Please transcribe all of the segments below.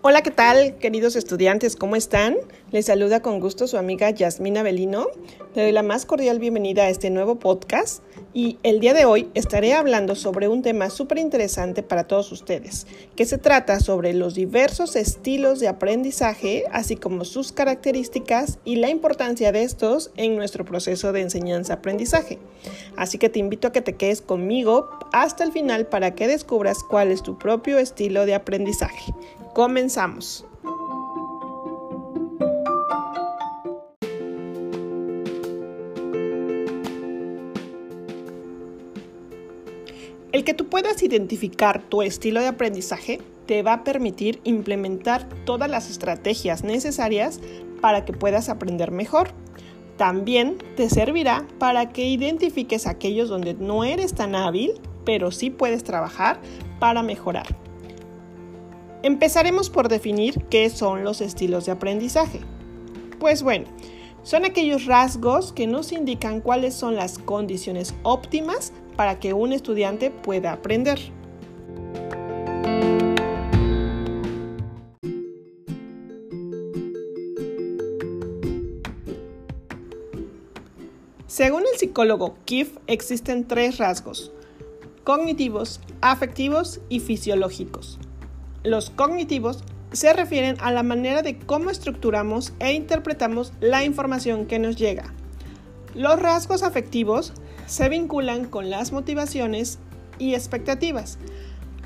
Hola, ¿qué tal, queridos estudiantes? ¿Cómo están? Les saluda con gusto su amiga Yasmina Belino. Le doy la más cordial bienvenida a este nuevo podcast y el día de hoy estaré hablando sobre un tema súper interesante para todos ustedes, que se trata sobre los diversos estilos de aprendizaje, así como sus características y la importancia de estos en nuestro proceso de enseñanza-aprendizaje. Así que te invito a que te quedes conmigo hasta el final para que descubras cuál es tu propio estilo de aprendizaje. Comenzamos. El que tú puedas identificar tu estilo de aprendizaje te va a permitir implementar todas las estrategias necesarias para que puedas aprender mejor. También te servirá para que identifiques aquellos donde no eres tan hábil, pero sí puedes trabajar para mejorar. Empezaremos por definir qué son los estilos de aprendizaje. Pues bueno, son aquellos rasgos que nos indican cuáles son las condiciones óptimas para que un estudiante pueda aprender. Según el psicólogo Keefe, existen tres rasgos, cognitivos, afectivos y fisiológicos. Los cognitivos se refieren a la manera de cómo estructuramos e interpretamos la información que nos llega. Los rasgos afectivos se vinculan con las motivaciones y expectativas.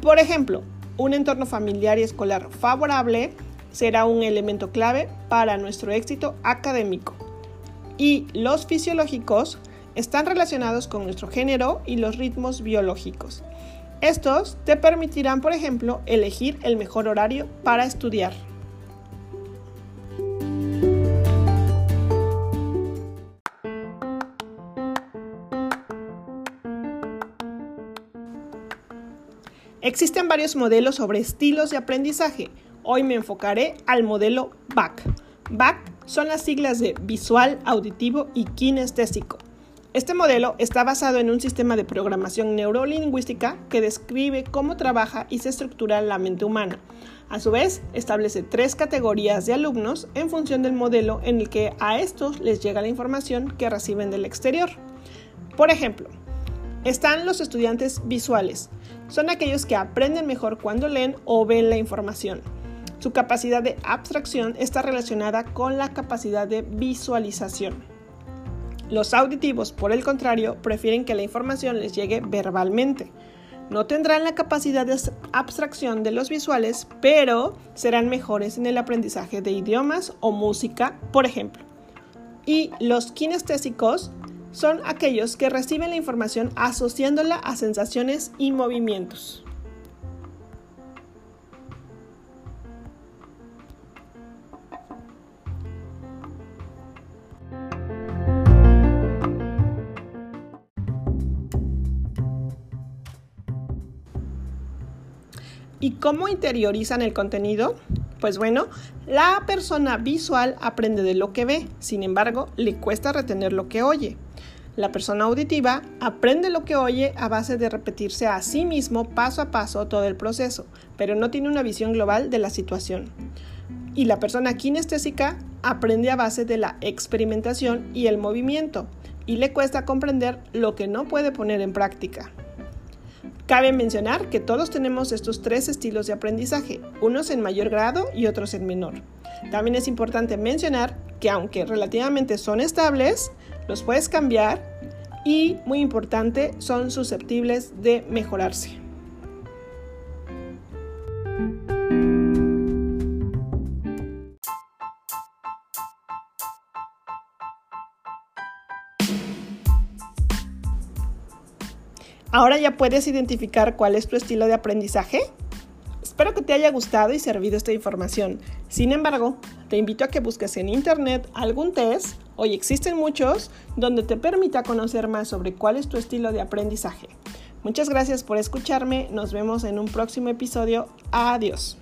Por ejemplo, un entorno familiar y escolar favorable será un elemento clave para nuestro éxito académico. Y los fisiológicos están relacionados con nuestro género y los ritmos biológicos. Estos te permitirán, por ejemplo, elegir el mejor horario para estudiar. Existen varios modelos sobre estilos de aprendizaje. Hoy me enfocaré al modelo BAC. BAC son las siglas de visual, auditivo y kinestésico. Este modelo está basado en un sistema de programación neurolingüística que describe cómo trabaja y se estructura la mente humana. A su vez, establece tres categorías de alumnos en función del modelo en el que a estos les llega la información que reciben del exterior. Por ejemplo, están los estudiantes visuales. Son aquellos que aprenden mejor cuando leen o ven la información. Su capacidad de abstracción está relacionada con la capacidad de visualización. Los auditivos, por el contrario, prefieren que la información les llegue verbalmente. No tendrán la capacidad de abstracción de los visuales, pero serán mejores en el aprendizaje de idiomas o música, por ejemplo. Y los kinestésicos son aquellos que reciben la información asociándola a sensaciones y movimientos. ¿Y cómo interiorizan el contenido? Pues bueno, la persona visual aprende de lo que ve, sin embargo, le cuesta retener lo que oye. La persona auditiva aprende lo que oye a base de repetirse a sí mismo paso a paso todo el proceso, pero no tiene una visión global de la situación. Y la persona kinestésica aprende a base de la experimentación y el movimiento, y le cuesta comprender lo que no puede poner en práctica. Cabe mencionar que todos tenemos estos tres estilos de aprendizaje, unos en mayor grado y otros en menor. También es importante mencionar que aunque relativamente son estables, los puedes cambiar y, muy importante, son susceptibles de mejorarse. Ahora ya puedes identificar cuál es tu estilo de aprendizaje. Espero que te haya gustado y servido esta información. Sin embargo, te invito a que busques en internet algún test, hoy existen muchos, donde te permita conocer más sobre cuál es tu estilo de aprendizaje. Muchas gracias por escucharme, nos vemos en un próximo episodio. Adiós.